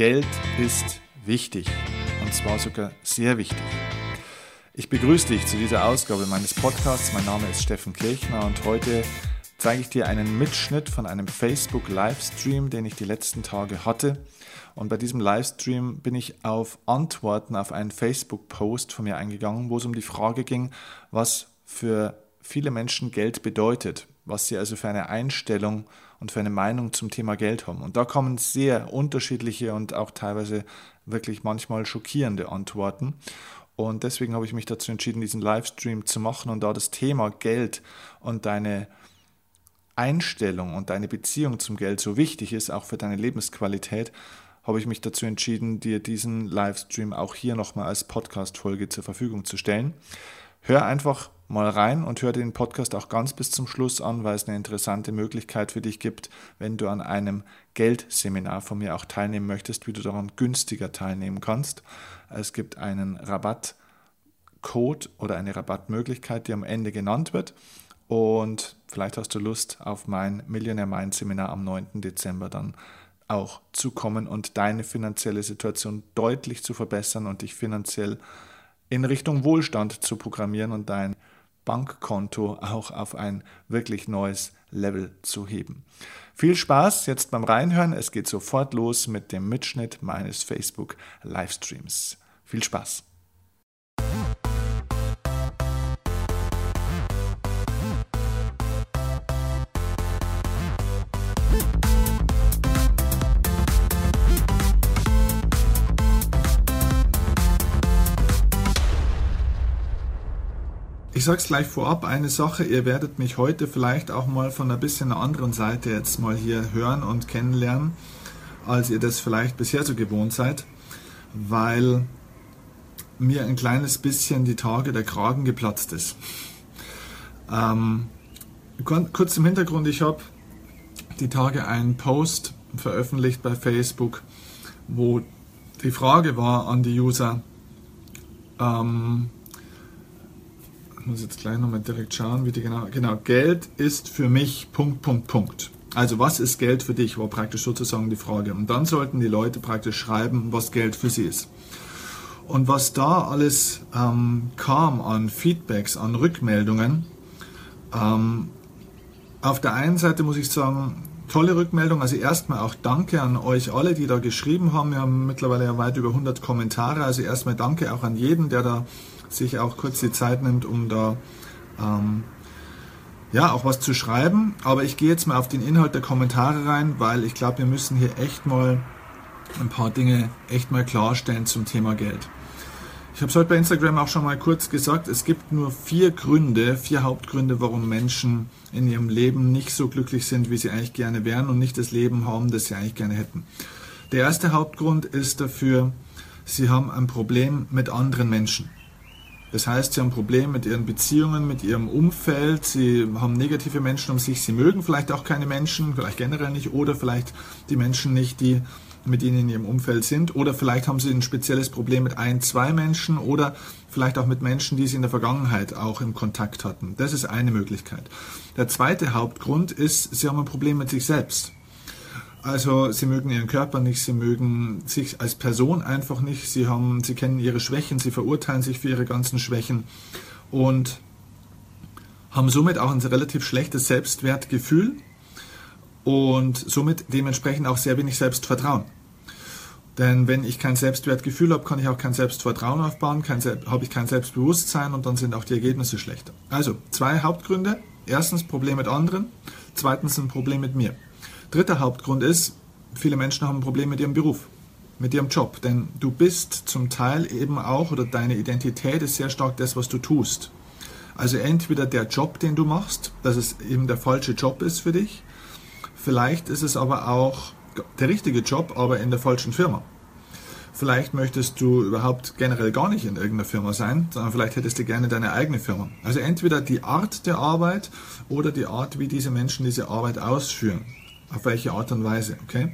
Geld ist wichtig und zwar sogar sehr wichtig. Ich begrüße dich zu dieser Ausgabe meines Podcasts. Mein Name ist Steffen Kirchner und heute zeige ich dir einen Mitschnitt von einem Facebook-Livestream, den ich die letzten Tage hatte. Und bei diesem Livestream bin ich auf Antworten auf einen Facebook-Post von mir eingegangen, wo es um die Frage ging, was für viele Menschen Geld bedeutet, was sie also für eine Einstellung und für eine Meinung zum Thema Geld haben. Und da kommen sehr unterschiedliche und auch teilweise wirklich manchmal schockierende Antworten. Und deswegen habe ich mich dazu entschieden, diesen Livestream zu machen und da das Thema Geld und deine Einstellung und deine Beziehung zum Geld so wichtig ist, auch für deine Lebensqualität, habe ich mich dazu entschieden, dir diesen Livestream auch hier nochmal als Podcast-Folge zur Verfügung zu stellen. Hör einfach mal rein und hör den Podcast auch ganz bis zum Schluss an, weil es eine interessante Möglichkeit für dich gibt, wenn du an einem Geldseminar von mir auch teilnehmen möchtest, wie du daran günstiger teilnehmen kannst. Es gibt einen Rabattcode oder eine Rabattmöglichkeit, die am Ende genannt wird. Und vielleicht hast du Lust auf mein Millionaire Mind Seminar am 9. Dezember dann auch zu kommen und deine finanzielle Situation deutlich zu verbessern und dich finanziell in Richtung Wohlstand zu programmieren und dein Bankkonto auch auf ein wirklich neues Level zu heben. Viel Spaß jetzt beim Reinhören. Es geht sofort los mit dem Mitschnitt meines Facebook Livestreams. Viel Spaß. Ich sage es gleich vorab, eine Sache, ihr werdet mich heute vielleicht auch mal von ein bisschen einer anderen Seite jetzt mal hier hören und kennenlernen, als ihr das vielleicht bisher so gewohnt seid, weil mir ein kleines bisschen die Tage der Kragen geplatzt ist. Ähm, kurz im Hintergrund, ich habe die Tage einen Post veröffentlicht bei Facebook, wo die Frage war an die User, ähm, muss jetzt gleich nochmal direkt schauen, wie die genau. Genau, Geld ist für mich Punkt, Punkt, Punkt. Also was ist Geld für dich, war praktisch sozusagen die Frage. Und dann sollten die Leute praktisch schreiben, was Geld für sie ist. Und was da alles ähm, kam an Feedbacks, an Rückmeldungen, ähm, auf der einen Seite muss ich sagen, tolle Rückmeldung. Also erstmal auch danke an euch alle, die da geschrieben haben. Wir haben mittlerweile ja weit über 100 Kommentare. Also erstmal danke auch an jeden, der da sich auch kurz die Zeit nimmt, um da ähm, ja auch was zu schreiben. Aber ich gehe jetzt mal auf den Inhalt der Kommentare rein, weil ich glaube, wir müssen hier echt mal ein paar Dinge echt mal klarstellen zum Thema Geld. Ich habe es heute bei Instagram auch schon mal kurz gesagt, es gibt nur vier Gründe, vier Hauptgründe, warum Menschen in ihrem Leben nicht so glücklich sind, wie sie eigentlich gerne wären und nicht das Leben haben, das sie eigentlich gerne hätten. Der erste Hauptgrund ist dafür, sie haben ein Problem mit anderen Menschen. Das heißt, sie haben Probleme mit ihren Beziehungen, mit ihrem Umfeld, sie haben negative Menschen um sich, sie mögen vielleicht auch keine Menschen, vielleicht generell nicht, oder vielleicht die Menschen nicht, die mit ihnen in ihrem Umfeld sind, oder vielleicht haben sie ein spezielles Problem mit ein, zwei Menschen, oder vielleicht auch mit Menschen, die sie in der Vergangenheit auch im Kontakt hatten. Das ist eine Möglichkeit. Der zweite Hauptgrund ist, sie haben ein Problem mit sich selbst. Also sie mögen ihren Körper nicht, sie mögen sich als Person einfach nicht, sie, haben, sie kennen ihre Schwächen, sie verurteilen sich für ihre ganzen Schwächen und haben somit auch ein relativ schlechtes Selbstwertgefühl und somit dementsprechend auch sehr wenig Selbstvertrauen. Denn wenn ich kein Selbstwertgefühl habe, kann ich auch kein Selbstvertrauen aufbauen, habe ich kein Selbstbewusstsein und dann sind auch die Ergebnisse schlechter. Also zwei Hauptgründe. Erstens Problem mit anderen, zweitens ein Problem mit mir. Dritter Hauptgrund ist, viele Menschen haben ein Problem mit ihrem Beruf, mit ihrem Job. Denn du bist zum Teil eben auch, oder deine Identität ist sehr stark das, was du tust. Also entweder der Job, den du machst, dass es eben der falsche Job ist für dich. Vielleicht ist es aber auch der richtige Job, aber in der falschen Firma. Vielleicht möchtest du überhaupt generell gar nicht in irgendeiner Firma sein, sondern vielleicht hättest du gerne deine eigene Firma. Also entweder die Art der Arbeit oder die Art, wie diese Menschen diese Arbeit ausführen auf welche Art und Weise. Okay?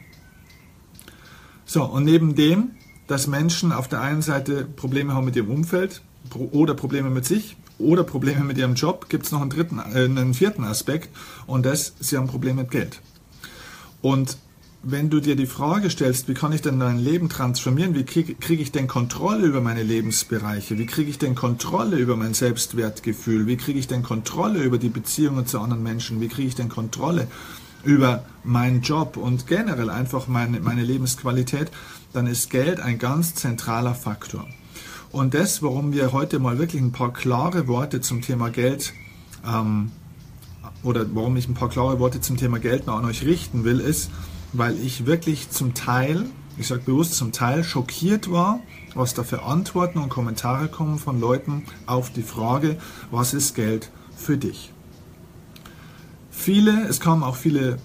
So, und neben dem, dass Menschen auf der einen Seite Probleme haben mit ihrem Umfeld oder Probleme mit sich oder Probleme mit ihrem Job, gibt es noch einen, dritten, äh, einen vierten Aspekt und das, sie haben Probleme mit Geld. Und wenn du dir die Frage stellst, wie kann ich denn mein Leben transformieren, wie kriege krieg ich denn Kontrolle über meine Lebensbereiche, wie kriege ich denn Kontrolle über mein Selbstwertgefühl, wie kriege ich denn Kontrolle über die Beziehungen zu anderen Menschen, wie kriege ich denn Kontrolle über meinen Job und generell einfach meine, meine Lebensqualität, dann ist Geld ein ganz zentraler Faktor. Und das, warum wir heute mal wirklich ein paar klare Worte zum Thema Geld ähm, oder warum ich ein paar klare Worte zum Thema Geld noch an euch richten will, ist, weil ich wirklich zum Teil, ich sage bewusst zum Teil, schockiert war, was da für Antworten und Kommentare kommen von Leuten auf die Frage, was ist Geld für dich? Viele, es kamen auch viele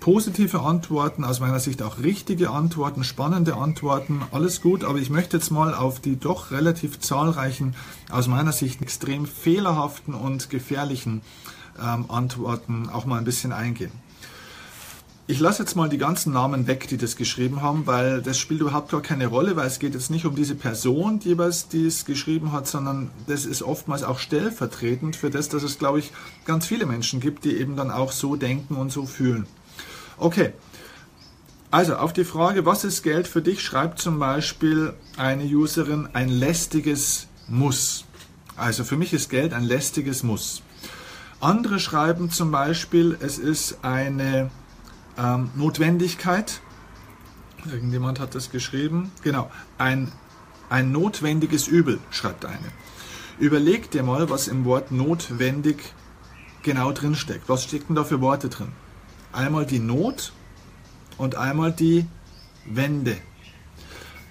positive Antworten, aus meiner Sicht auch richtige Antworten, spannende Antworten, alles gut, aber ich möchte jetzt mal auf die doch relativ zahlreichen, aus meiner Sicht extrem fehlerhaften und gefährlichen ähm, Antworten auch mal ein bisschen eingehen. Ich lasse jetzt mal die ganzen Namen weg, die das geschrieben haben, weil das spielt überhaupt gar keine Rolle, weil es geht jetzt nicht um diese Person jeweils, die es geschrieben hat, sondern das ist oftmals auch stellvertretend für das, dass es, glaube ich, ganz viele Menschen gibt, die eben dann auch so denken und so fühlen. Okay, also auf die Frage, was ist Geld für dich, schreibt zum Beispiel eine Userin ein lästiges Muss. Also für mich ist Geld ein lästiges Muss. Andere schreiben zum Beispiel, es ist eine ähm, Notwendigkeit. Irgendjemand hat das geschrieben. Genau, ein, ein notwendiges Übel, schreibt eine. Überleg dir mal, was im Wort notwendig genau drin steckt. Was stecken da für Worte drin? Einmal die Not und einmal die Wende.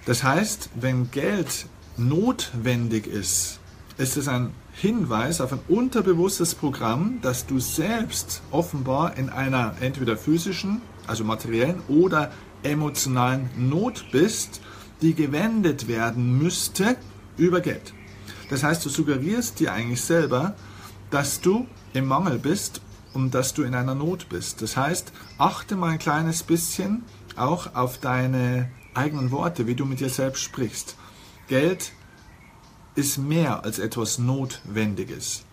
Das heißt, wenn Geld notwendig ist, ist es ein Hinweis auf ein unterbewusstes Programm, das du selbst offenbar in einer entweder physischen, also materiellen oder emotionalen Not bist, die gewendet werden müsste über Geld. Das heißt, du suggerierst dir eigentlich selber, dass du im Mangel bist und dass du in einer Not bist. Das heißt, achte mal ein kleines bisschen auch auf deine eigenen Worte, wie du mit dir selbst sprichst. Geld ist mehr als etwas Notwendiges.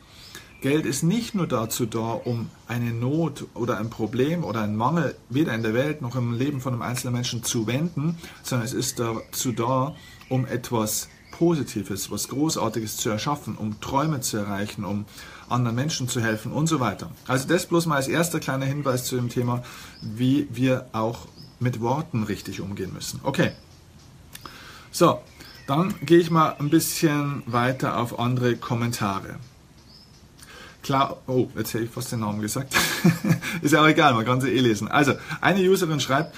Geld ist nicht nur dazu da, um eine Not oder ein Problem oder einen Mangel weder in der Welt noch im Leben von einem einzelnen Menschen zu wenden, sondern es ist dazu da, um etwas Positives, was Großartiges zu erschaffen, um Träume zu erreichen, um anderen Menschen zu helfen und so weiter. Also das bloß mal als erster kleiner Hinweis zu dem Thema, wie wir auch mit Worten richtig umgehen müssen. Okay. So, dann gehe ich mal ein bisschen weiter auf andere Kommentare. Klar, oh, jetzt hätte ich fast den Namen gesagt. ist ja auch egal, man kann sie eh lesen. Also, eine Userin schreibt,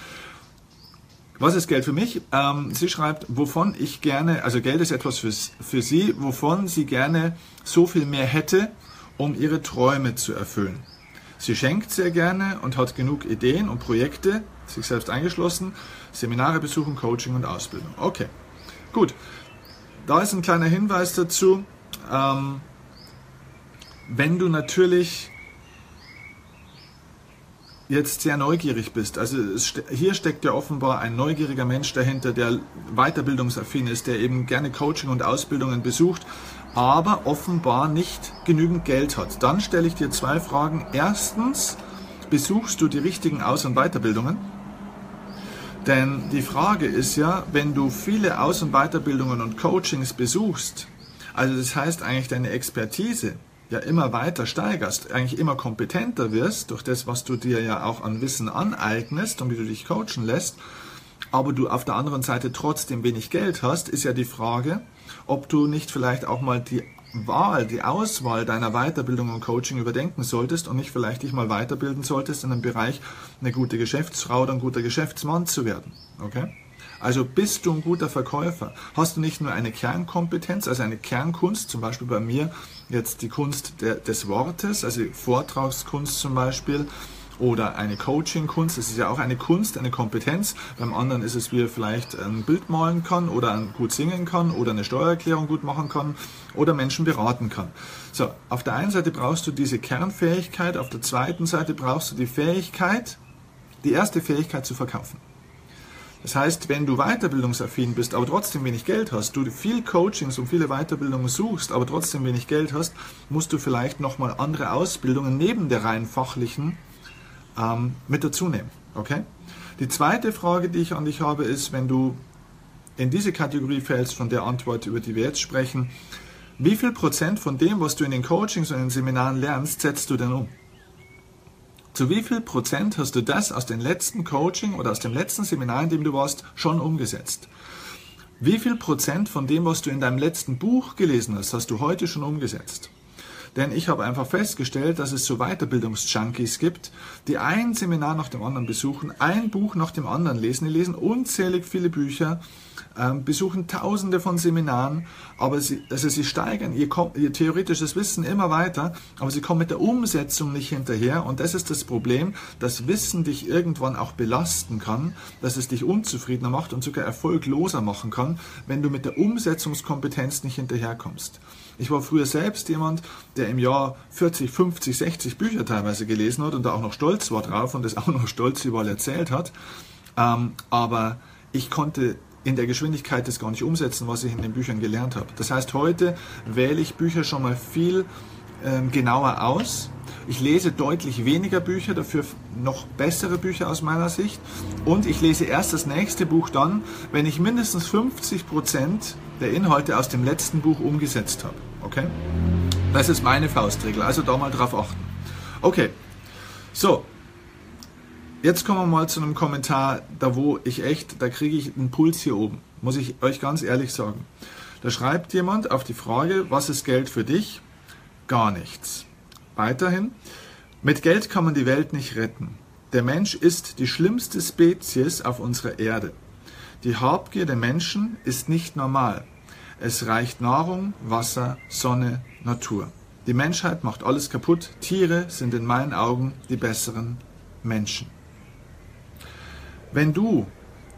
was ist Geld für mich? Ähm, sie schreibt, wovon ich gerne, also Geld ist etwas für, für sie, wovon sie gerne so viel mehr hätte, um ihre Träume zu erfüllen. Sie schenkt sehr gerne und hat genug Ideen und Projekte, sich selbst eingeschlossen, Seminare besuchen, Coaching und Ausbildung. Okay. Gut, da ist ein kleiner Hinweis dazu. Ähm, wenn du natürlich jetzt sehr neugierig bist, also ste hier steckt ja offenbar ein neugieriger Mensch dahinter, der weiterbildungsaffin ist, der eben gerne Coaching und Ausbildungen besucht, aber offenbar nicht genügend Geld hat. Dann stelle ich dir zwei Fragen. Erstens, besuchst du die richtigen Aus- und Weiterbildungen? Denn die Frage ist ja, wenn du viele Aus- und Weiterbildungen und Coachings besuchst, also das heißt eigentlich deine Expertise ja immer weiter steigerst, eigentlich immer kompetenter wirst durch das, was du dir ja auch an Wissen aneignest und wie du dich coachen lässt, aber du auf der anderen Seite trotzdem wenig Geld hast, ist ja die Frage, ob du nicht vielleicht auch mal die Wahl, die Auswahl deiner Weiterbildung und Coaching überdenken solltest und nicht vielleicht dich mal weiterbilden solltest in einem Bereich, eine gute Geschäftsfrau oder ein guter Geschäftsmann zu werden. Okay? Also bist du ein guter Verkäufer? Hast du nicht nur eine Kernkompetenz, also eine Kernkunst, zum Beispiel bei mir jetzt die Kunst der, des Wortes, also Vortragskunst zum Beispiel, oder eine Coaching-Kunst. Das ist ja auch eine Kunst, eine Kompetenz. Beim anderen ist es, wie er vielleicht ein Bild malen kann oder gut singen kann oder eine Steuererklärung gut machen kann oder Menschen beraten kann. So, auf der einen Seite brauchst du diese Kernfähigkeit, auf der zweiten Seite brauchst du die Fähigkeit, die erste Fähigkeit zu verkaufen. Das heißt, wenn du weiterbildungsaffin bist, aber trotzdem wenig Geld hast, du viel Coachings und viele Weiterbildungen suchst, aber trotzdem wenig Geld hast, musst du vielleicht nochmal andere Ausbildungen neben der rein fachlichen ähm, mit dazu nehmen. Okay? Die zweite Frage, die ich an dich habe, ist, wenn du in diese Kategorie fällst, von der Antwort, über die wir jetzt sprechen, wie viel Prozent von dem, was du in den Coachings und in den Seminaren lernst, setzt du denn um? Zu wie viel Prozent hast du das aus dem letzten Coaching oder aus dem letzten Seminar, in dem du warst, schon umgesetzt? Wie viel Prozent von dem, was du in deinem letzten Buch gelesen hast, hast du heute schon umgesetzt? Denn ich habe einfach festgestellt, dass es so Weiterbildungsjunkies gibt, die ein Seminar nach dem anderen besuchen, ein Buch nach dem anderen lesen. Die lesen unzählig viele Bücher, ähm, besuchen tausende von Seminaren, aber sie, also sie steigern ihr, ihr theoretisches Wissen immer weiter, aber sie kommen mit der Umsetzung nicht hinterher. Und das ist das Problem, dass Wissen dich irgendwann auch belasten kann, dass es dich unzufriedener macht und sogar erfolgloser machen kann, wenn du mit der Umsetzungskompetenz nicht hinterherkommst. Ich war früher selbst jemand, der im Jahr 40, 50, 60 Bücher teilweise gelesen hat und da auch noch stolz war drauf und das auch noch stolz überall erzählt hat. Ähm, aber ich konnte in der Geschwindigkeit das gar nicht umsetzen, was ich in den Büchern gelernt habe. Das heißt, heute wähle ich Bücher schon mal viel ähm, genauer aus. Ich lese deutlich weniger Bücher, dafür noch bessere Bücher aus meiner Sicht. Und ich lese erst das nächste Buch dann, wenn ich mindestens 50 Prozent der Inhalte aus dem letzten Buch umgesetzt habe. Okay? Das ist meine Faustregel, also da mal drauf achten. Okay, so. Jetzt kommen wir mal zu einem Kommentar, da wo ich echt, da kriege ich einen Puls hier oben, muss ich euch ganz ehrlich sagen. Da schreibt jemand auf die Frage, was ist Geld für dich? Gar nichts. Weiterhin, mit Geld kann man die Welt nicht retten. Der Mensch ist die schlimmste Spezies auf unserer Erde. Die Habgier der Menschen ist nicht normal. Es reicht Nahrung, Wasser, Sonne, Natur. Die Menschheit macht alles kaputt. Tiere sind in meinen Augen die besseren Menschen. Wenn du,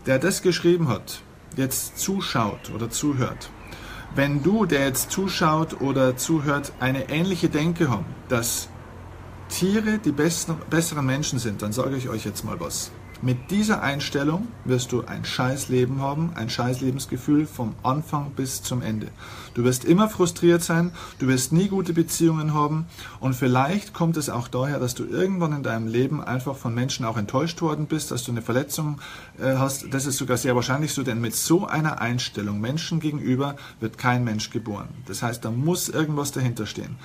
der das geschrieben hat, jetzt zuschaut oder zuhört, wenn du, der jetzt zuschaut oder zuhört, eine ähnliche Denke haben, dass Tiere die besten, besseren Menschen sind, dann sage ich euch jetzt mal was. Mit dieser Einstellung wirst du ein scheiß Leben haben, ein scheiß Lebensgefühl vom Anfang bis zum Ende. Du wirst immer frustriert sein, du wirst nie gute Beziehungen haben und vielleicht kommt es auch daher, dass du irgendwann in deinem Leben einfach von Menschen auch enttäuscht worden bist, dass du eine Verletzung äh, hast. Das ist sogar sehr wahrscheinlich so, denn mit so einer Einstellung Menschen gegenüber wird kein Mensch geboren. Das heißt, da muss irgendwas dahinter stehen.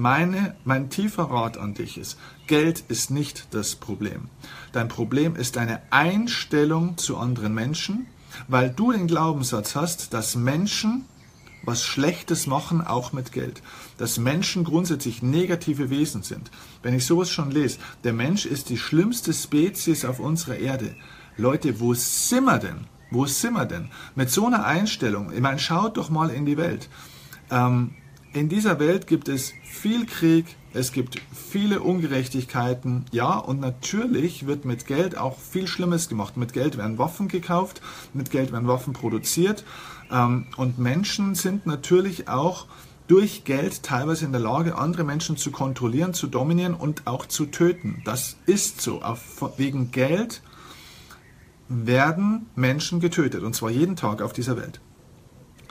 Meine, mein tiefer Rat an dich ist, Geld ist nicht das Problem. Dein Problem ist deine Einstellung zu anderen Menschen, weil du den Glaubenssatz hast, dass Menschen was Schlechtes machen, auch mit Geld. Dass Menschen grundsätzlich negative Wesen sind. Wenn ich sowas schon lese, der Mensch ist die schlimmste Spezies auf unserer Erde. Leute, wo sind wir denn? Wo sind wir denn? Mit so einer Einstellung, ich meine, schaut doch mal in die Welt. Ähm, in dieser Welt gibt es viel Krieg, es gibt viele Ungerechtigkeiten, ja, und natürlich wird mit Geld auch viel Schlimmes gemacht. Mit Geld werden Waffen gekauft, mit Geld werden Waffen produziert ähm, und Menschen sind natürlich auch durch Geld teilweise in der Lage, andere Menschen zu kontrollieren, zu dominieren und auch zu töten. Das ist so. Auf, wegen Geld werden Menschen getötet, und zwar jeden Tag auf dieser Welt.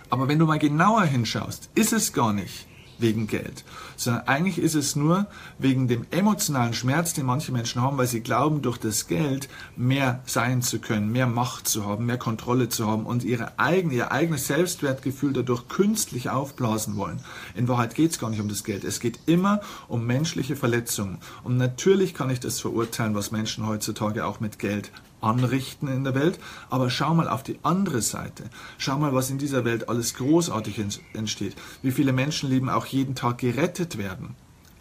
Aber wenn du mal genauer hinschaust, ist es gar nicht wegen Geld, sondern eigentlich ist es nur wegen dem emotionalen Schmerz, den manche Menschen haben, weil sie glauben, durch das Geld mehr sein zu können, mehr Macht zu haben, mehr Kontrolle zu haben und ihre eigene, ihr eigenes Selbstwertgefühl dadurch künstlich aufblasen wollen. In Wahrheit geht es gar nicht um das Geld. Es geht immer um menschliche Verletzungen. Und natürlich kann ich das verurteilen, was Menschen heutzutage auch mit Geld anrichten in der Welt, aber schau mal auf die andere Seite. Schau mal, was in dieser Welt alles großartig entsteht. Wie viele Menschenleben auch jeden Tag gerettet werden.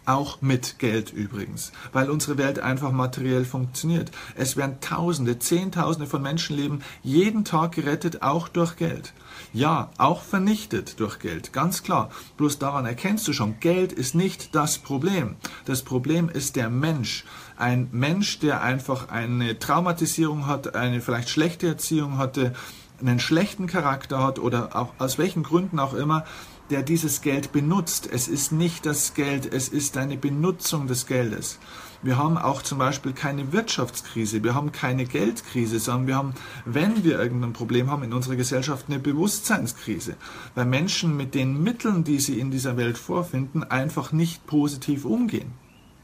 Auch mit Geld übrigens, weil unsere Welt einfach materiell funktioniert. Es werden Tausende, Zehntausende von Menschenleben jeden Tag gerettet, auch durch Geld. Ja, auch vernichtet durch Geld, ganz klar. Bloß daran erkennst du schon, Geld ist nicht das Problem. Das Problem ist der Mensch. Ein Mensch, der einfach eine Traumatisierung hat, eine vielleicht schlechte Erziehung hatte, einen schlechten Charakter hat oder auch aus welchen Gründen auch immer, der dieses Geld benutzt. Es ist nicht das Geld, es ist eine Benutzung des Geldes. Wir haben auch zum Beispiel keine Wirtschaftskrise, wir haben keine Geldkrise, sondern wir haben, wenn wir irgendein Problem haben in unserer Gesellschaft, eine Bewusstseinskrise, weil Menschen mit den Mitteln, die sie in dieser Welt vorfinden, einfach nicht positiv umgehen.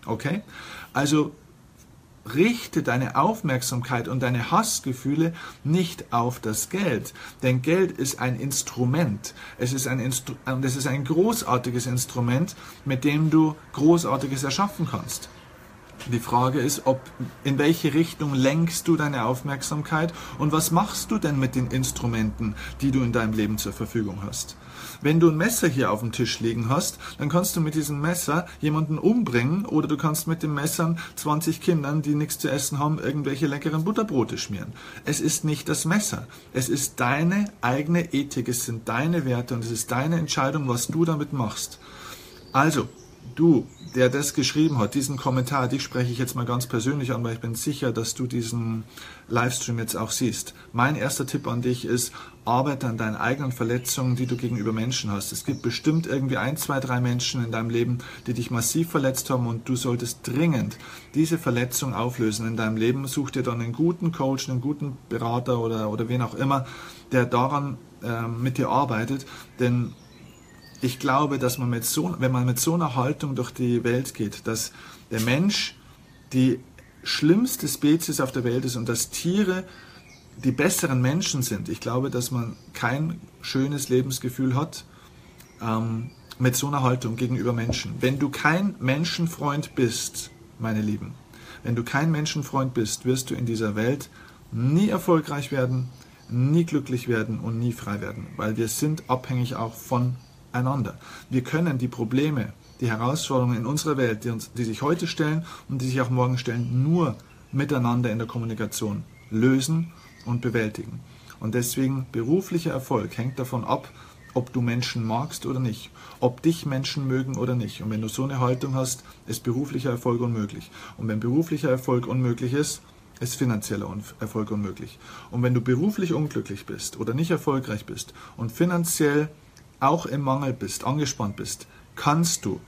Okay? Also richte deine Aufmerksamkeit und deine Hassgefühle nicht auf das Geld. Denn Geld ist ein Instrument. Es ist ein, Instru es ist ein großartiges Instrument, mit dem du Großartiges erschaffen kannst. Die Frage ist, ob in welche Richtung lenkst du deine Aufmerksamkeit und was machst du denn mit den Instrumenten, die du in deinem Leben zur Verfügung hast? Wenn du ein Messer hier auf dem Tisch liegen hast, dann kannst du mit diesem Messer jemanden umbringen oder du kannst mit dem Messer 20 Kindern, die nichts zu essen haben, irgendwelche leckeren Butterbrote schmieren. Es ist nicht das Messer. Es ist deine eigene Ethik, es sind deine Werte und es ist deine Entscheidung, was du damit machst. Also, du, der das geschrieben hat, diesen Kommentar, dich spreche ich jetzt mal ganz persönlich an, weil ich bin sicher, dass du diesen Livestream jetzt auch siehst. Mein erster Tipp an dich ist, arbeite an deinen eigenen Verletzungen, die du gegenüber Menschen hast. Es gibt bestimmt irgendwie ein, zwei, drei Menschen in deinem Leben, die dich massiv verletzt haben und du solltest dringend diese Verletzung auflösen in deinem Leben. Such dir dann einen guten Coach, einen guten Berater oder, oder wen auch immer, der daran äh, mit dir arbeitet, denn ich glaube, dass man mit so, wenn man mit so einer Haltung durch die Welt geht, dass der Mensch die schlimmste Spezies auf der Welt ist und dass Tiere die besseren Menschen sind. Ich glaube, dass man kein schönes Lebensgefühl hat ähm, mit so einer Haltung gegenüber Menschen. Wenn du kein Menschenfreund bist, meine Lieben, wenn du kein Menschenfreund bist, wirst du in dieser Welt nie erfolgreich werden, nie glücklich werden und nie frei werden, weil wir sind abhängig auch von einander. Wir können die Probleme, die Herausforderungen in unserer Welt, die, uns, die sich heute stellen und die sich auch morgen stellen, nur miteinander in der Kommunikation lösen und bewältigen. Und deswegen beruflicher Erfolg hängt davon ab, ob du Menschen magst oder nicht, ob dich Menschen mögen oder nicht. Und wenn du so eine Haltung hast, ist beruflicher Erfolg unmöglich. Und wenn beruflicher Erfolg unmöglich ist, ist finanzieller Erfolg unmöglich. Und wenn du beruflich unglücklich bist oder nicht erfolgreich bist und finanziell auch im Mangel bist, angespannt bist, kannst du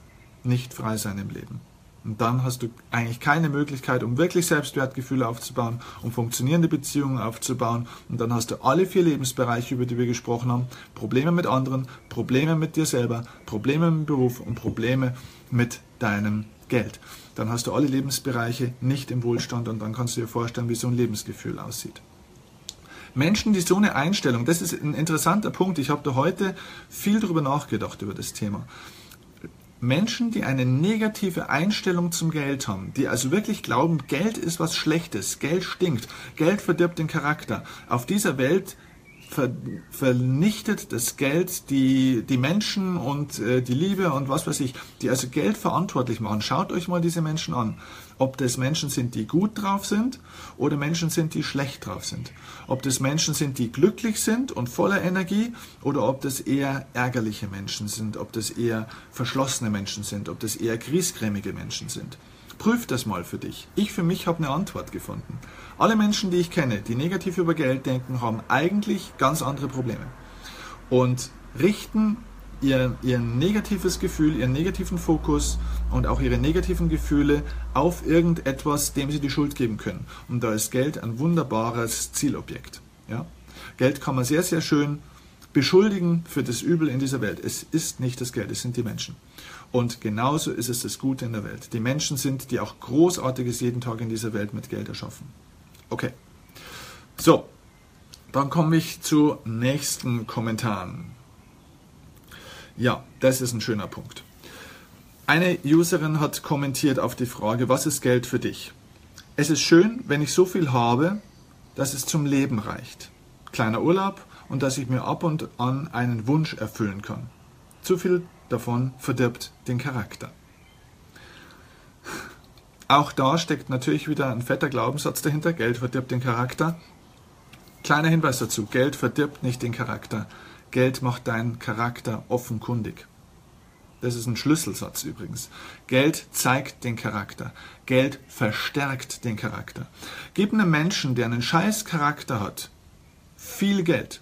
nicht frei sein im Leben. Und dann hast du eigentlich keine Möglichkeit, um wirklich Selbstwertgefühle aufzubauen, um funktionierende Beziehungen aufzubauen. Und dann hast du alle vier Lebensbereiche, über die wir gesprochen haben. Probleme mit anderen, Probleme mit dir selber, Probleme im Beruf und Probleme mit deinem Geld. Dann hast du alle Lebensbereiche nicht im Wohlstand und dann kannst du dir vorstellen, wie so ein Lebensgefühl aussieht. Menschen, die so eine Einstellung, das ist ein interessanter Punkt, ich habe da heute viel darüber nachgedacht, über das Thema. Menschen, die eine negative Einstellung zum Geld haben, die also wirklich glauben, Geld ist was Schlechtes, Geld stinkt, Geld verdirbt den Charakter. Auf dieser Welt ver vernichtet das Geld die, die Menschen und äh, die Liebe und was weiß ich, die also Geld verantwortlich machen. Schaut euch mal diese Menschen an. Ob das Menschen sind, die gut drauf sind oder Menschen sind, die schlecht drauf sind. Ob das Menschen sind, die glücklich sind und voller Energie oder ob das eher ärgerliche Menschen sind, ob das eher verschlossene Menschen sind, ob das eher griesgrämige Menschen sind. Prüf das mal für dich. Ich für mich habe eine Antwort gefunden. Alle Menschen, die ich kenne, die negativ über Geld denken, haben eigentlich ganz andere Probleme und richten ihr, ihr negatives Gefühl, ihren negativen Fokus und auch ihre negativen Gefühle auf irgendetwas, dem sie die Schuld geben können. Und da ist Geld ein wunderbares Zielobjekt. Ja? Geld kann man sehr, sehr schön beschuldigen für das Übel in dieser Welt. Es ist nicht das Geld, es sind die Menschen. Und genauso ist es das Gute in der Welt. Die Menschen sind, die auch Großartiges jeden Tag in dieser Welt mit Geld erschaffen. Okay. So, dann komme ich zu nächsten Kommentaren. Ja, das ist ein schöner Punkt. Eine Userin hat kommentiert auf die Frage, was ist Geld für dich? Es ist schön, wenn ich so viel habe, dass es zum Leben reicht. Kleiner Urlaub und dass ich mir ab und an einen Wunsch erfüllen kann. Zu viel davon verdirbt den Charakter. Auch da steckt natürlich wieder ein fetter Glaubenssatz dahinter. Geld verdirbt den Charakter. Kleiner Hinweis dazu. Geld verdirbt nicht den Charakter. Geld macht deinen Charakter offenkundig. Das ist ein Schlüsselsatz übrigens. Geld zeigt den Charakter. Geld verstärkt den Charakter. Gib einem Menschen, der einen scheiß Charakter hat, viel Geld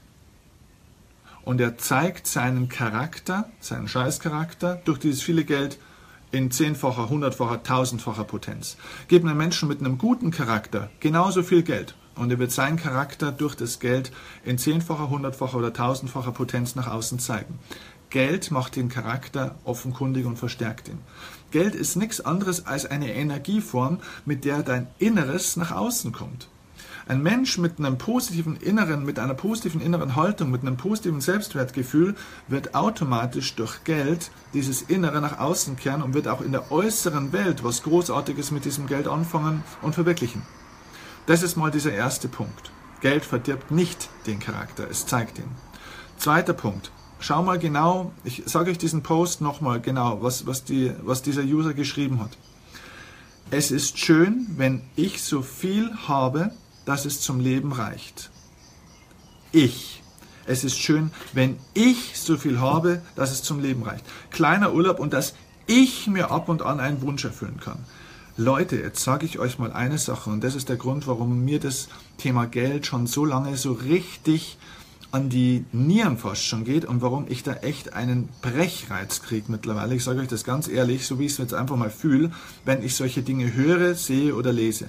und er zeigt seinen Charakter, seinen Scheißcharakter durch dieses viele Geld in zehnfacher, hundertfacher, tausendfacher Potenz. Gib einem Menschen mit einem guten Charakter genauso viel Geld und er wird seinen Charakter durch das Geld in zehnfacher, hundertfacher oder tausendfacher Potenz nach außen zeigen. Geld macht den Charakter offenkundig und verstärkt ihn. Geld ist nichts anderes als eine Energieform, mit der dein Inneres nach außen kommt. Ein Mensch mit einem positiven inneren, mit einer positiven inneren Haltung, mit einem positiven Selbstwertgefühl wird automatisch durch Geld dieses Innere nach außen kehren und wird auch in der äußeren Welt was Großartiges mit diesem Geld anfangen und verwirklichen. Das ist mal dieser erste Punkt. Geld verdirbt nicht den Charakter, es zeigt ihn. Zweiter Punkt. Schau mal genau, ich sage euch diesen Post nochmal genau, was, was, die, was dieser User geschrieben hat. Es ist schön, wenn ich so viel habe, dass es zum Leben reicht. Ich. Es ist schön, wenn ich so viel habe, dass es zum Leben reicht. Kleiner Urlaub und dass ich mir ab und an einen Wunsch erfüllen kann. Leute, jetzt sage ich euch mal eine Sache und das ist der Grund, warum mir das Thema Geld schon so lange so richtig an die Nieren fast schon geht und warum ich da echt einen Brechreiz kriege mittlerweile. Ich sage euch das ganz ehrlich, so wie ich es jetzt einfach mal fühle, wenn ich solche Dinge höre, sehe oder lese.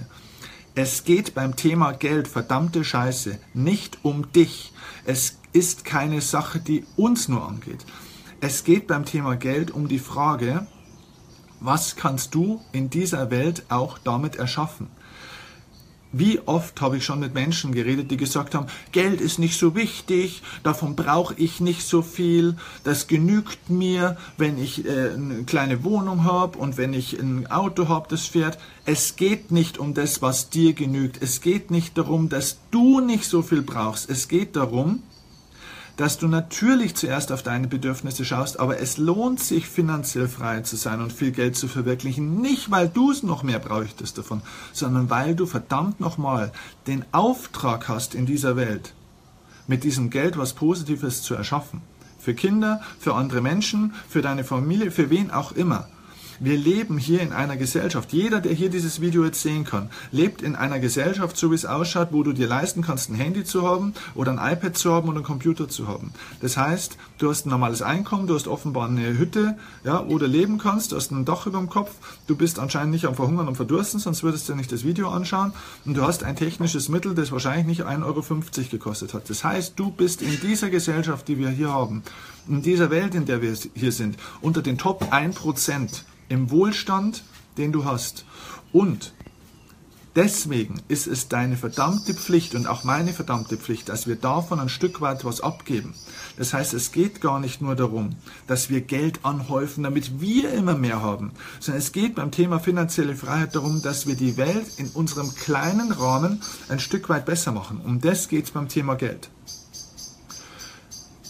Es geht beim Thema Geld, verdammte Scheiße, nicht um dich. Es ist keine Sache, die uns nur angeht. Es geht beim Thema Geld um die Frage, was kannst du in dieser Welt auch damit erschaffen? Wie oft habe ich schon mit Menschen geredet, die gesagt haben, Geld ist nicht so wichtig, davon brauche ich nicht so viel, das genügt mir, wenn ich äh, eine kleine Wohnung habe und wenn ich ein Auto habe, das fährt. Es geht nicht um das, was dir genügt. Es geht nicht darum, dass du nicht so viel brauchst. Es geht darum, dass du natürlich zuerst auf deine Bedürfnisse schaust, aber es lohnt sich, finanziell frei zu sein und viel Geld zu verwirklichen. Nicht, weil du es noch mehr bräuchtest davon, sondern weil du verdammt nochmal den Auftrag hast in dieser Welt, mit diesem Geld was Positives zu erschaffen. Für Kinder, für andere Menschen, für deine Familie, für wen auch immer. Wir leben hier in einer Gesellschaft. Jeder, der hier dieses Video jetzt sehen kann, lebt in einer Gesellschaft, so wie es ausschaut, wo du dir leisten kannst, ein Handy zu haben oder ein iPad zu haben oder einen Computer zu haben. Das heißt, du hast ein normales Einkommen, du hast offenbar eine Hütte, ja, wo du leben kannst, du hast ein Dach über dem Kopf, du bist anscheinend nicht am Verhungern und Verdursten, sonst würdest du nicht das Video anschauen und du hast ein technisches Mittel, das wahrscheinlich nicht 1,50 Euro gekostet hat. Das heißt, du bist in dieser Gesellschaft, die wir hier haben, in dieser Welt, in der wir hier sind, unter den Top 1% im Wohlstand, den du hast. Und deswegen ist es deine verdammte Pflicht und auch meine verdammte Pflicht, dass wir davon ein Stück weit was abgeben. Das heißt, es geht gar nicht nur darum, dass wir Geld anhäufen, damit wir immer mehr haben, sondern es geht beim Thema finanzielle Freiheit darum, dass wir die Welt in unserem kleinen Rahmen ein Stück weit besser machen. Um das geht es beim Thema Geld.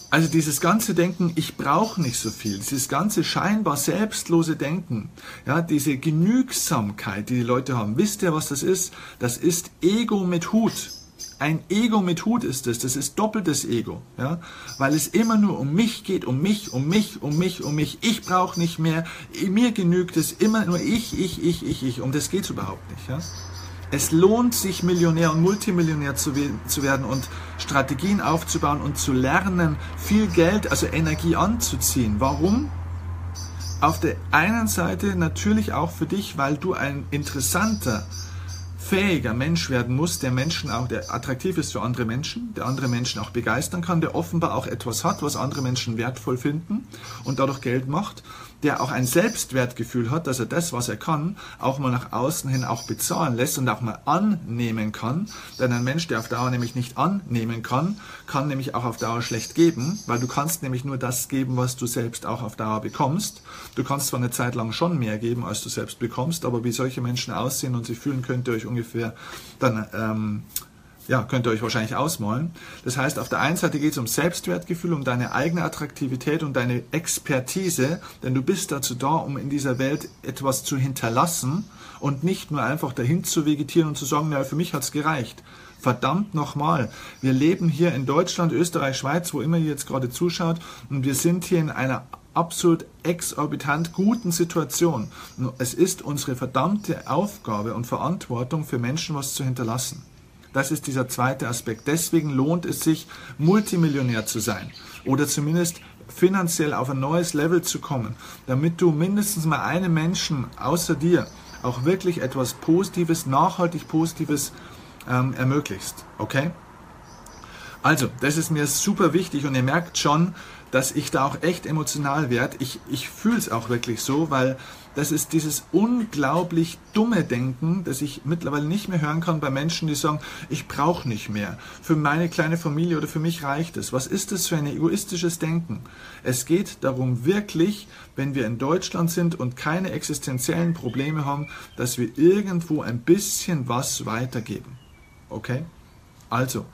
Also dieses ganze Denken, ich brauche nicht so viel, dieses ganze scheinbar selbstlose Denken, ja, diese Genügsamkeit, die die Leute haben. Wisst ihr, was das ist? Das ist Ego mit Hut. Ein Ego mit Hut ist es, das ist doppeltes Ego, ja, weil es immer nur um mich geht, um mich, um mich, um mich, um mich. Ich brauche nicht mehr, mir genügt es immer nur ich, ich, ich, ich, ich. Um das geht es überhaupt nicht, ja. Es lohnt sich, Millionär und Multimillionär zu, zu werden und Strategien aufzubauen und zu lernen, viel Geld, also Energie anzuziehen. Warum? Auf der einen Seite natürlich auch für dich, weil du ein interessanter, fähiger Mensch werden musst, der Menschen auch, der attraktiv ist für andere Menschen, der andere Menschen auch begeistern kann, der offenbar auch etwas hat, was andere Menschen wertvoll finden und dadurch Geld macht der auch ein Selbstwertgefühl hat, dass er das, was er kann, auch mal nach außen hin auch bezahlen lässt und auch mal annehmen kann. Denn ein Mensch, der auf Dauer nämlich nicht annehmen kann, kann nämlich auch auf Dauer schlecht geben, weil du kannst nämlich nur das geben, was du selbst auch auf Dauer bekommst. Du kannst zwar eine Zeit lang schon mehr geben, als du selbst bekommst, aber wie solche Menschen aussehen und sie fühlen, könnt ihr euch ungefähr dann ähm, ja, könnt ihr euch wahrscheinlich ausmalen. Das heißt, auf der einen Seite geht es um Selbstwertgefühl, um deine eigene Attraktivität und deine Expertise, denn du bist dazu da, um in dieser Welt etwas zu hinterlassen und nicht nur einfach dahin zu vegetieren und zu sagen, ja, für mich hat's gereicht. Verdammt nochmal, wir leben hier in Deutschland, Österreich, Schweiz, wo immer ihr jetzt gerade zuschaut, und wir sind hier in einer absolut exorbitant guten Situation. Es ist unsere verdammte Aufgabe und Verantwortung für Menschen was zu hinterlassen. Das ist dieser zweite Aspekt. Deswegen lohnt es sich, Multimillionär zu sein oder zumindest finanziell auf ein neues Level zu kommen, damit du mindestens mal einem Menschen außer dir auch wirklich etwas Positives, nachhaltig Positives ähm, ermöglicht. Okay? Also, das ist mir super wichtig und ihr merkt schon, dass ich da auch echt emotional werde. Ich, ich fühle es auch wirklich so, weil das ist dieses unglaublich dumme Denken, das ich mittlerweile nicht mehr hören kann bei Menschen, die sagen, ich brauche nicht mehr. Für meine kleine Familie oder für mich reicht es. Was ist das für ein egoistisches Denken? Es geht darum wirklich, wenn wir in Deutschland sind und keine existenziellen Probleme haben, dass wir irgendwo ein bisschen was weitergeben. Okay? Also,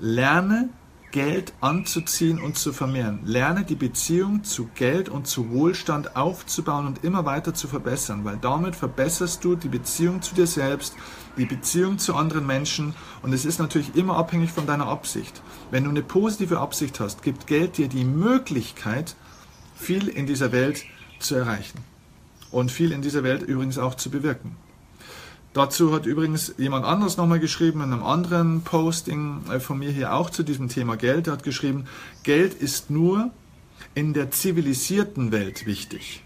lerne Geld anzuziehen und zu vermehren. Lerne die Beziehung zu Geld und zu Wohlstand aufzubauen und immer weiter zu verbessern, weil damit verbesserst du die Beziehung zu dir selbst, die Beziehung zu anderen Menschen und es ist natürlich immer abhängig von deiner Absicht. Wenn du eine positive Absicht hast, gibt Geld dir die Möglichkeit, viel in dieser Welt zu erreichen und viel in dieser Welt übrigens auch zu bewirken. Dazu hat übrigens jemand anderes nochmal geschrieben, in einem anderen Posting äh, von mir hier auch zu diesem Thema Geld. Er hat geschrieben, Geld ist nur in der zivilisierten Welt wichtig.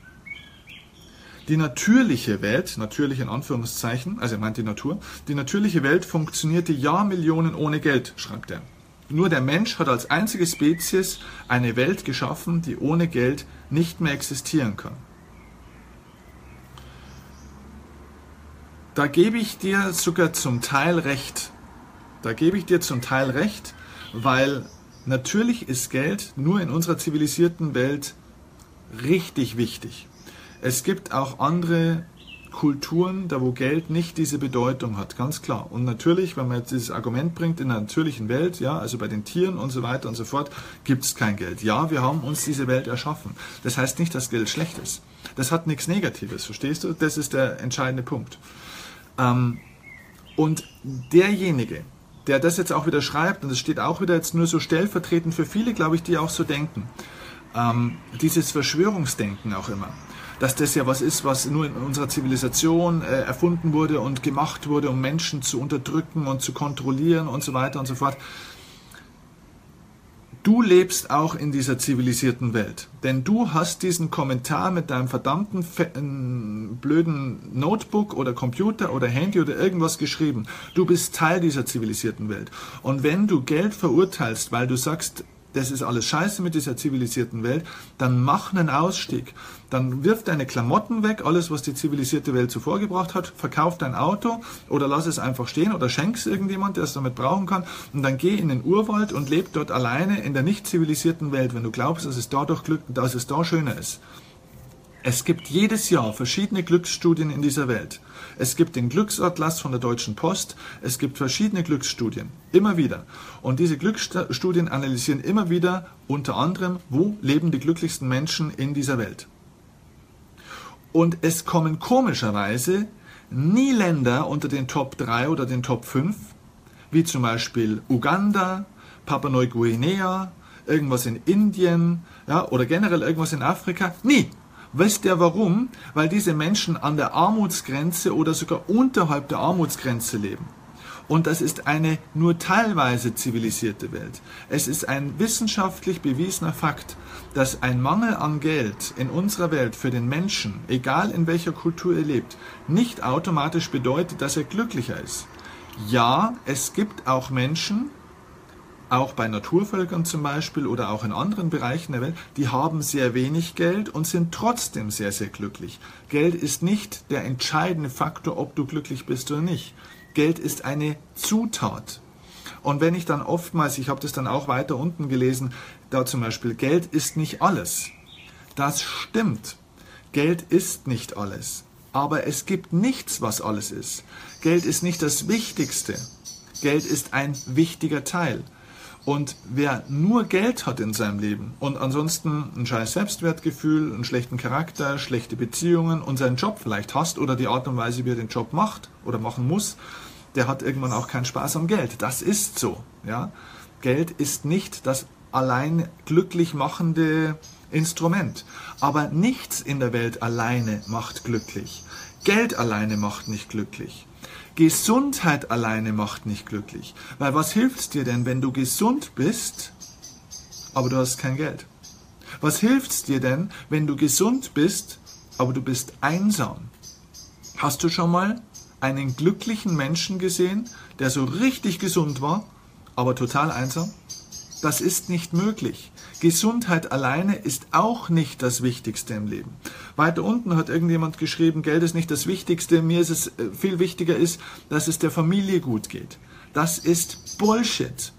Die natürliche Welt, natürlich in Anführungszeichen, also er meint die Natur, die natürliche Welt funktionierte Jahrmillionen ohne Geld, schreibt er. Nur der Mensch hat als einzige Spezies eine Welt geschaffen, die ohne Geld nicht mehr existieren kann. Da gebe ich dir sogar zum Teil recht. Da gebe ich dir zum Teil recht, weil natürlich ist Geld nur in unserer zivilisierten Welt richtig wichtig. Es gibt auch andere Kulturen, da wo Geld nicht diese Bedeutung hat, ganz klar. Und natürlich, wenn man jetzt dieses Argument bringt, in der natürlichen Welt, ja, also bei den Tieren und so weiter und so fort, gibt es kein Geld. Ja, wir haben uns diese Welt erschaffen. Das heißt nicht, dass Geld schlecht ist. Das hat nichts Negatives, verstehst du? Das ist der entscheidende Punkt. Ähm, und derjenige, der das jetzt auch wieder schreibt, und das steht auch wieder jetzt nur so stellvertretend für viele, glaube ich, die auch so denken, ähm, dieses Verschwörungsdenken auch immer, dass das ja was ist, was nur in unserer Zivilisation äh, erfunden wurde und gemacht wurde, um Menschen zu unterdrücken und zu kontrollieren und so weiter und so fort. Du lebst auch in dieser zivilisierten Welt, denn du hast diesen Kommentar mit deinem verdammten blöden Notebook oder Computer oder Handy oder irgendwas geschrieben. Du bist Teil dieser zivilisierten Welt. Und wenn du Geld verurteilst, weil du sagst, das ist alles scheiße mit dieser zivilisierten Welt, dann mach einen Ausstieg. Dann wirf deine Klamotten weg, alles, was die zivilisierte Welt zuvor gebracht hat, verkauf dein Auto oder lass es einfach stehen oder schenk es irgendjemand, der es damit brauchen kann und dann geh in den Urwald und leb dort alleine in der nicht zivilisierten Welt, wenn du glaubst, dass es dadurch Glück, dass es da schöner ist. Es gibt jedes Jahr verschiedene Glücksstudien in dieser Welt. Es gibt den Glücksatlas von der Deutschen Post. Es gibt verschiedene Glücksstudien. Immer wieder. Und diese Glücksstudien analysieren immer wieder unter anderem, wo leben die glücklichsten Menschen in dieser Welt. Und es kommen komischerweise nie Länder unter den Top 3 oder den Top 5, wie zum Beispiel Uganda, Papua-Neuguinea, irgendwas in Indien ja, oder generell irgendwas in Afrika. Nie. Wisst ihr warum? Weil diese Menschen an der Armutsgrenze oder sogar unterhalb der Armutsgrenze leben. Und das ist eine nur teilweise zivilisierte Welt. Es ist ein wissenschaftlich bewiesener Fakt, dass ein Mangel an Geld in unserer Welt für den Menschen, egal in welcher Kultur er lebt, nicht automatisch bedeutet, dass er glücklicher ist. Ja, es gibt auch Menschen, auch bei Naturvölkern zum Beispiel oder auch in anderen Bereichen der Welt, die haben sehr wenig Geld und sind trotzdem sehr, sehr glücklich. Geld ist nicht der entscheidende Faktor, ob du glücklich bist oder nicht. Geld ist eine Zutat. Und wenn ich dann oftmals, ich habe das dann auch weiter unten gelesen, da zum Beispiel, Geld ist nicht alles. Das stimmt. Geld ist nicht alles. Aber es gibt nichts, was alles ist. Geld ist nicht das Wichtigste. Geld ist ein wichtiger Teil. Und wer nur Geld hat in seinem Leben und ansonsten ein scheiß Selbstwertgefühl, einen schlechten Charakter, schlechte Beziehungen und seinen Job vielleicht hasst oder die Art und Weise, wie er den Job macht oder machen muss, der hat irgendwann auch keinen Spaß am Geld. Das ist so. Ja? Geld ist nicht das allein glücklich machende Instrument. Aber nichts in der Welt alleine macht glücklich. Geld alleine macht nicht glücklich. Gesundheit alleine macht nicht glücklich. Weil was hilft dir denn, wenn du gesund bist, aber du hast kein Geld? Was hilft dir denn, wenn du gesund bist, aber du bist einsam? Hast du schon mal einen glücklichen Menschen gesehen, der so richtig gesund war, aber total einsam? Das ist nicht möglich. Gesundheit alleine ist auch nicht das Wichtigste im Leben. Weiter unten hat irgendjemand geschrieben, Geld ist nicht das Wichtigste. Mir ist es äh, viel wichtiger ist, dass es der Familie gut geht. Das ist Bullshit.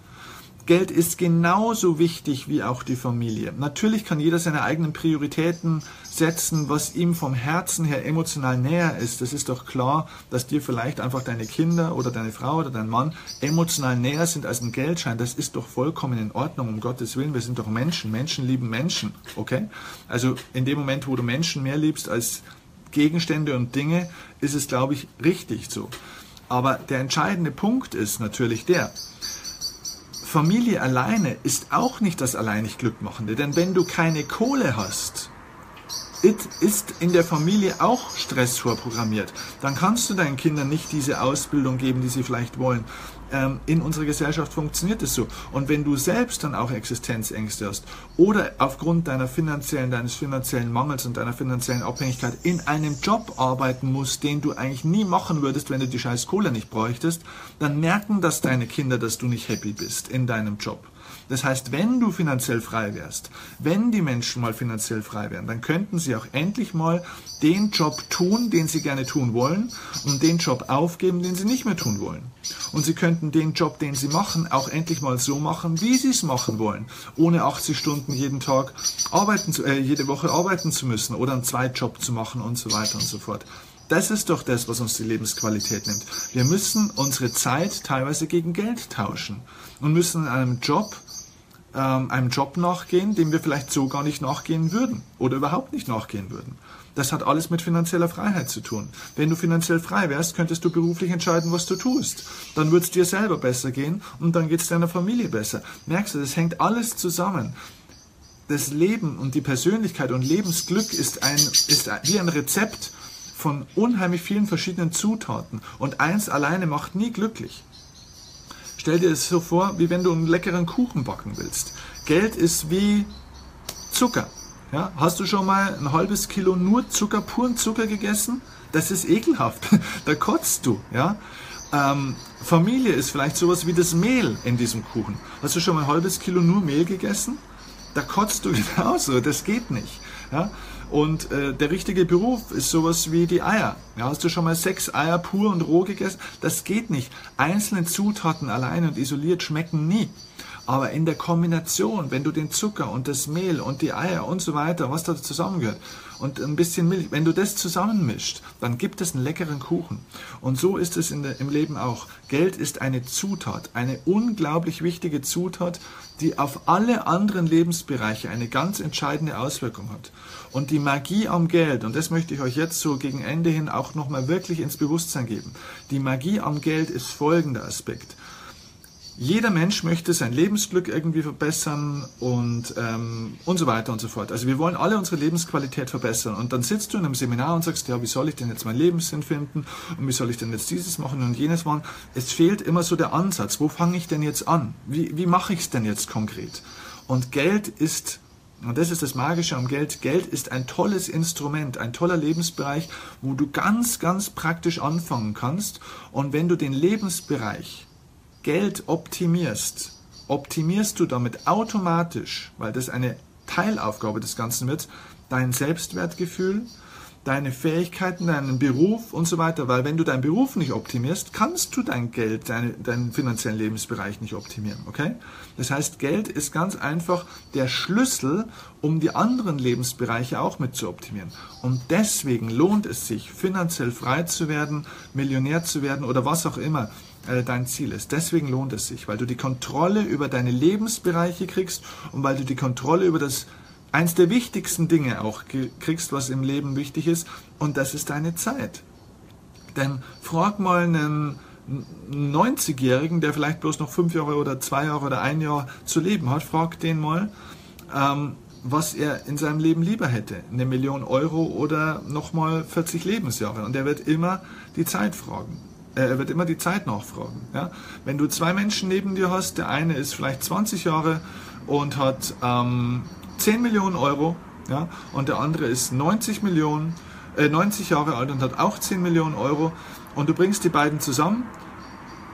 Geld ist genauso wichtig wie auch die Familie. Natürlich kann jeder seine eigenen Prioritäten setzen, was ihm vom Herzen her emotional näher ist. Das ist doch klar, dass dir vielleicht einfach deine Kinder oder deine Frau oder dein Mann emotional näher sind als ein Geldschein. Das ist doch vollkommen in Ordnung, um Gottes Willen. Wir sind doch Menschen. Menschen lieben Menschen. Okay? Also in dem Moment, wo du Menschen mehr liebst als Gegenstände und Dinge, ist es, glaube ich, richtig so. Aber der entscheidende Punkt ist natürlich der, Familie alleine ist auch nicht das alleinig Glückmachende, denn wenn du keine Kohle hast, ist in der Familie auch Stress vorprogrammiert. Dann kannst du deinen Kindern nicht diese Ausbildung geben, die sie vielleicht wollen. Ähm, in unserer Gesellschaft funktioniert es so. Und wenn du selbst dann auch Existenzängste hast oder aufgrund deiner finanziellen, deines finanziellen Mangels und deiner finanziellen Abhängigkeit in einem Job arbeiten musst, den du eigentlich nie machen würdest, wenn du die scheiß Kohle nicht bräuchtest, dann merken das deine Kinder, dass du nicht happy bist in deinem Job. Das heißt, wenn du finanziell frei wärst, wenn die Menschen mal finanziell frei wären, dann könnten sie auch endlich mal den Job tun, den sie gerne tun wollen und den Job aufgeben, den sie nicht mehr tun wollen. Und sie könnten den Job, den sie machen, auch endlich mal so machen, wie sie es machen wollen, ohne 80 Stunden jeden Tag arbeiten zu, äh, jede Woche arbeiten zu müssen oder einen Zweitjob zu machen und so weiter und so fort. Das ist doch das, was uns die Lebensqualität nimmt. Wir müssen unsere Zeit teilweise gegen Geld tauschen und müssen in einem Job ähm, einem Job nachgehen, dem wir vielleicht so gar nicht nachgehen würden oder überhaupt nicht nachgehen würden. Das hat alles mit finanzieller Freiheit zu tun. Wenn du finanziell frei wärst, könntest du beruflich entscheiden, was du tust. Dann wird es dir selber besser gehen und dann geht es deiner Familie besser. Merkst du, das hängt alles zusammen. Das Leben und die Persönlichkeit und Lebensglück ist, ein, ist wie ein Rezept von unheimlich vielen verschiedenen Zutaten. Und eins alleine macht nie glücklich. Stell dir es so vor, wie wenn du einen leckeren Kuchen backen willst. Geld ist wie Zucker. Ja, hast du schon mal ein halbes Kilo nur Zucker, puren Zucker gegessen? Das ist ekelhaft. da kotzt du. Ja? Ähm, Familie ist vielleicht sowas wie das Mehl in diesem Kuchen. Hast du schon mal ein halbes Kilo nur Mehl gegessen? Da kotzt du genauso. Das geht nicht. Ja? Und äh, der richtige Beruf ist sowas wie die Eier. Ja, hast du schon mal sechs Eier pur und roh gegessen? Das geht nicht. Einzelne Zutaten allein und isoliert schmecken nie. Aber in der Kombination, wenn du den Zucker und das Mehl und die Eier und so weiter, was da zusammengehört, und ein bisschen Milch, wenn du das zusammenmischt, dann gibt es einen leckeren Kuchen. Und so ist es der, im Leben auch. Geld ist eine Zutat, eine unglaublich wichtige Zutat, die auf alle anderen Lebensbereiche eine ganz entscheidende Auswirkung hat. Und die Magie am Geld, und das möchte ich euch jetzt so gegen Ende hin auch nochmal wirklich ins Bewusstsein geben. Die Magie am Geld ist folgender Aspekt. Jeder Mensch möchte sein Lebensglück irgendwie verbessern und, ähm, und so weiter und so fort. Also wir wollen alle unsere Lebensqualität verbessern. Und dann sitzt du in einem Seminar und sagst, ja, wie soll ich denn jetzt meinen Lebenssinn finden? Und wie soll ich denn jetzt dieses machen und jenes machen? Es fehlt immer so der Ansatz. Wo fange ich denn jetzt an? Wie, wie mache ich es denn jetzt konkret? Und Geld ist und das ist das Magische am Geld. Geld ist ein tolles Instrument, ein toller Lebensbereich, wo du ganz, ganz praktisch anfangen kannst. Und wenn du den Lebensbereich Geld optimierst, optimierst du damit automatisch, weil das eine Teilaufgabe des Ganzen wird, dein Selbstwertgefühl, deine Fähigkeiten, deinen Beruf und so weiter. Weil wenn du deinen Beruf nicht optimierst, kannst du dein Geld, deine, deinen finanziellen Lebensbereich nicht optimieren. Okay? Das heißt, Geld ist ganz einfach der Schlüssel, um die anderen Lebensbereiche auch mit zu optimieren. Und deswegen lohnt es sich, finanziell frei zu werden, Millionär zu werden oder was auch immer äh, dein Ziel ist. Deswegen lohnt es sich, weil du die Kontrolle über deine Lebensbereiche kriegst und weil du die Kontrolle über das eins der wichtigsten Dinge auch kriegst, was im Leben wichtig ist, und das ist deine Zeit. Denn frag mal einen 90-Jährigen, der vielleicht bloß noch fünf Jahre oder zwei Jahre oder ein Jahr zu leben hat, frag den mal, ähm, was er in seinem Leben lieber hätte. Eine Million Euro oder nochmal 40 Lebensjahre. Und er wird immer die Zeit fragen. Äh, er wird immer die Zeit nachfragen. Ja? Wenn du zwei Menschen neben dir hast, der eine ist vielleicht 20 Jahre und hat ähm, 10 Millionen Euro ja, und der andere ist 90 Millionen, äh, 90 Jahre alt und hat auch 10 Millionen Euro und du bringst die beiden zusammen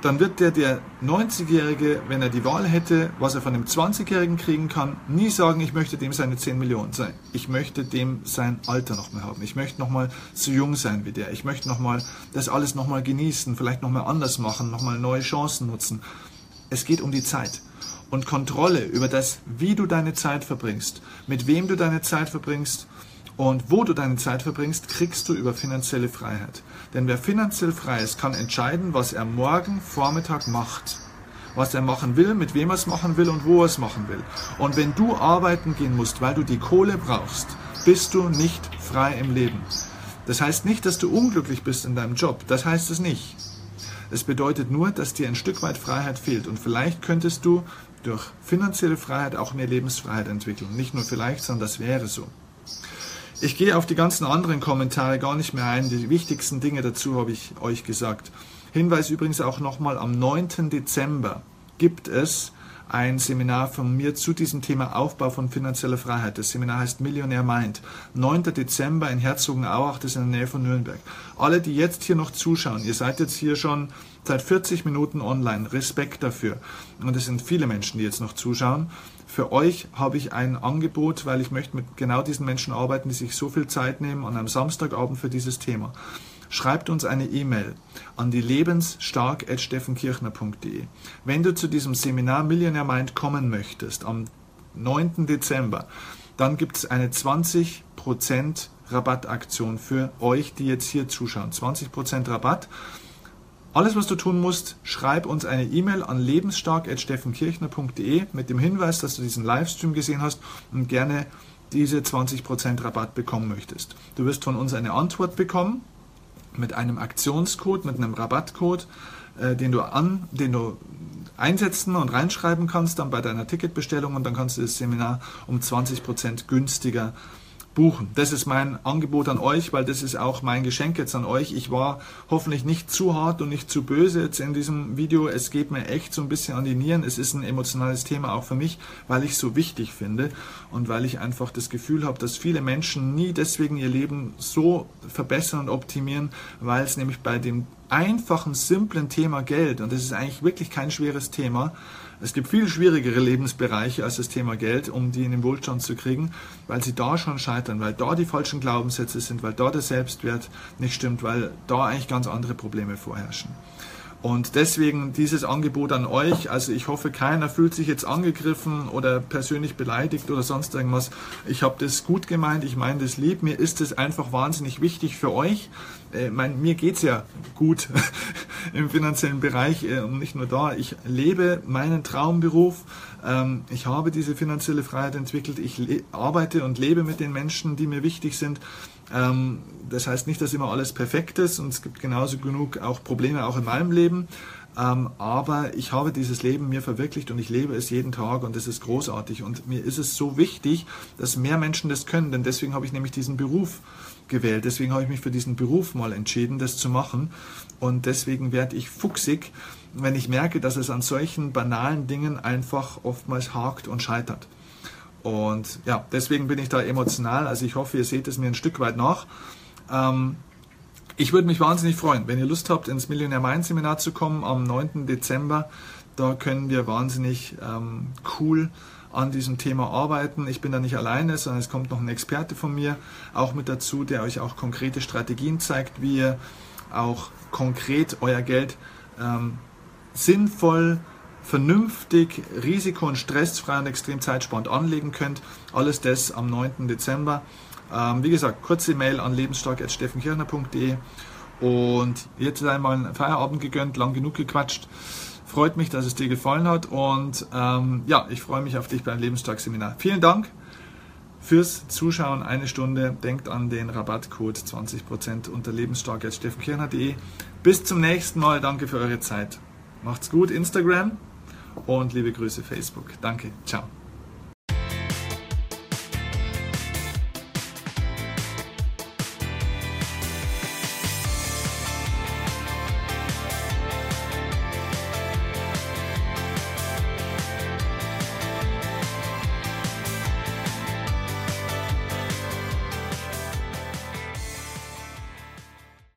dann wird der, der 90-Jährige, wenn er die Wahl hätte, was er von dem 20-Jährigen kriegen kann, nie sagen, ich möchte dem seine 10 Millionen sein. Ich möchte dem sein Alter nochmal haben. Ich möchte nochmal so jung sein wie der. Ich möchte nochmal das alles nochmal genießen, vielleicht nochmal anders machen, nochmal neue Chancen nutzen. Es geht um die Zeit. Und Kontrolle über das, wie du deine Zeit verbringst, mit wem du deine Zeit verbringst und wo du deine Zeit verbringst, kriegst du über finanzielle Freiheit. Denn wer finanziell frei ist, kann entscheiden, was er morgen Vormittag macht. Was er machen will, mit wem er es machen will und wo er es machen will. Und wenn du arbeiten gehen musst, weil du die Kohle brauchst, bist du nicht frei im Leben. Das heißt nicht, dass du unglücklich bist in deinem Job. Das heißt es nicht. Es bedeutet nur, dass dir ein Stück weit Freiheit fehlt. Und vielleicht könntest du durch finanzielle Freiheit auch mehr Lebensfreiheit entwickeln. Nicht nur vielleicht, sondern das wäre so. Ich gehe auf die ganzen anderen Kommentare gar nicht mehr ein. Die wichtigsten Dinge dazu habe ich euch gesagt. Hinweis übrigens auch nochmal, am 9. Dezember gibt es ein Seminar von mir zu diesem Thema Aufbau von finanzieller Freiheit. Das Seminar heißt Millionär Mind. 9. Dezember in Herzogenaurach, das ist in der Nähe von Nürnberg. Alle, die jetzt hier noch zuschauen, ihr seid jetzt hier schon seit 40 Minuten online. Respekt dafür. Und es sind viele Menschen, die jetzt noch zuschauen. Für euch habe ich ein Angebot, weil ich möchte mit genau diesen Menschen arbeiten, die sich so viel Zeit nehmen an einem Samstagabend für dieses Thema. Schreibt uns eine E-Mail an die lebensstark.steffenkirchner.de. Wenn du zu diesem Seminar Millionaire Mind kommen möchtest, am 9. Dezember, dann gibt es eine 20% Rabattaktion für euch, die jetzt hier zuschauen. 20% Rabatt. Alles, was du tun musst, schreib uns eine E-Mail an lebensstark.steffenkirchner.de mit dem Hinweis, dass du diesen Livestream gesehen hast und gerne diese 20% Rabatt bekommen möchtest. Du wirst von uns eine Antwort bekommen mit einem Aktionscode, mit einem Rabattcode, äh, den du an, den du einsetzen und reinschreiben kannst dann bei deiner Ticketbestellung und dann kannst du das Seminar um 20% günstiger buchen. Das ist mein Angebot an euch, weil das ist auch mein Geschenk jetzt an euch. Ich war hoffentlich nicht zu hart und nicht zu böse jetzt in diesem Video. Es geht mir echt so ein bisschen an die Nieren. Es ist ein emotionales Thema auch für mich, weil ich es so wichtig finde und weil ich einfach das Gefühl habe, dass viele Menschen nie deswegen ihr Leben so verbessern und optimieren, weil es nämlich bei dem einfachen, simplen Thema Geld, und das ist eigentlich wirklich kein schweres Thema, es gibt viel schwierigere Lebensbereiche als das Thema Geld, um die in den Wohlstand zu kriegen, weil sie da schon scheitern, weil da die falschen Glaubenssätze sind, weil da der Selbstwert nicht stimmt, weil da eigentlich ganz andere Probleme vorherrschen. Und deswegen dieses Angebot an euch. Also ich hoffe, keiner fühlt sich jetzt angegriffen oder persönlich beleidigt oder sonst irgendwas. Ich habe das gut gemeint, ich meine das lieb. Mir ist es einfach wahnsinnig wichtig für euch. Äh, mein, mir geht's ja gut im finanziellen Bereich äh, und nicht nur da. Ich lebe meinen Traumberuf. Ähm, ich habe diese finanzielle Freiheit entwickelt. Ich arbeite und lebe mit den Menschen, die mir wichtig sind. Ähm, das heißt nicht, dass immer alles perfekt ist und es gibt genauso genug auch Probleme auch in meinem Leben. Ähm, aber ich habe dieses Leben mir verwirklicht und ich lebe es jeden Tag und das ist großartig. Und mir ist es so wichtig, dass mehr Menschen das können, denn deswegen habe ich nämlich diesen Beruf gewählt. Deswegen habe ich mich für diesen Beruf mal entschieden, das zu machen. Und deswegen werde ich fuchsig, wenn ich merke, dass es an solchen banalen Dingen einfach oftmals hakt und scheitert. Und ja, deswegen bin ich da emotional. Also ich hoffe, ihr seht es mir ein Stück weit nach. Ähm, ich würde mich wahnsinnig freuen, wenn ihr Lust habt, ins Millionär Mind Seminar zu kommen am 9. Dezember. Da können wir wahnsinnig ähm, cool an diesem Thema arbeiten. Ich bin da nicht alleine, sondern es kommt noch ein Experte von mir auch mit dazu, der euch auch konkrete Strategien zeigt, wie ihr auch konkret euer Geld ähm, sinnvoll vernünftig, risiko- und stressfrei und extrem zeitsparend anlegen könnt. Alles das am 9. Dezember. Ähm, wie gesagt, kurze Mail an lebensstark.steffenkirchner.de und jetzt einmal einen Feierabend gegönnt, lang genug gequatscht. Freut mich, dass es dir gefallen hat und ähm, ja, ich freue mich auf dich beim Lebensstark-Seminar. Vielen Dank fürs Zuschauen. Eine Stunde. Denkt an den Rabattcode 20% unter lebensstark.steffenkirchner.de. Bis zum nächsten Mal. Danke für eure Zeit. Macht's gut, Instagram und liebe Grüße Facebook. Danke, ciao.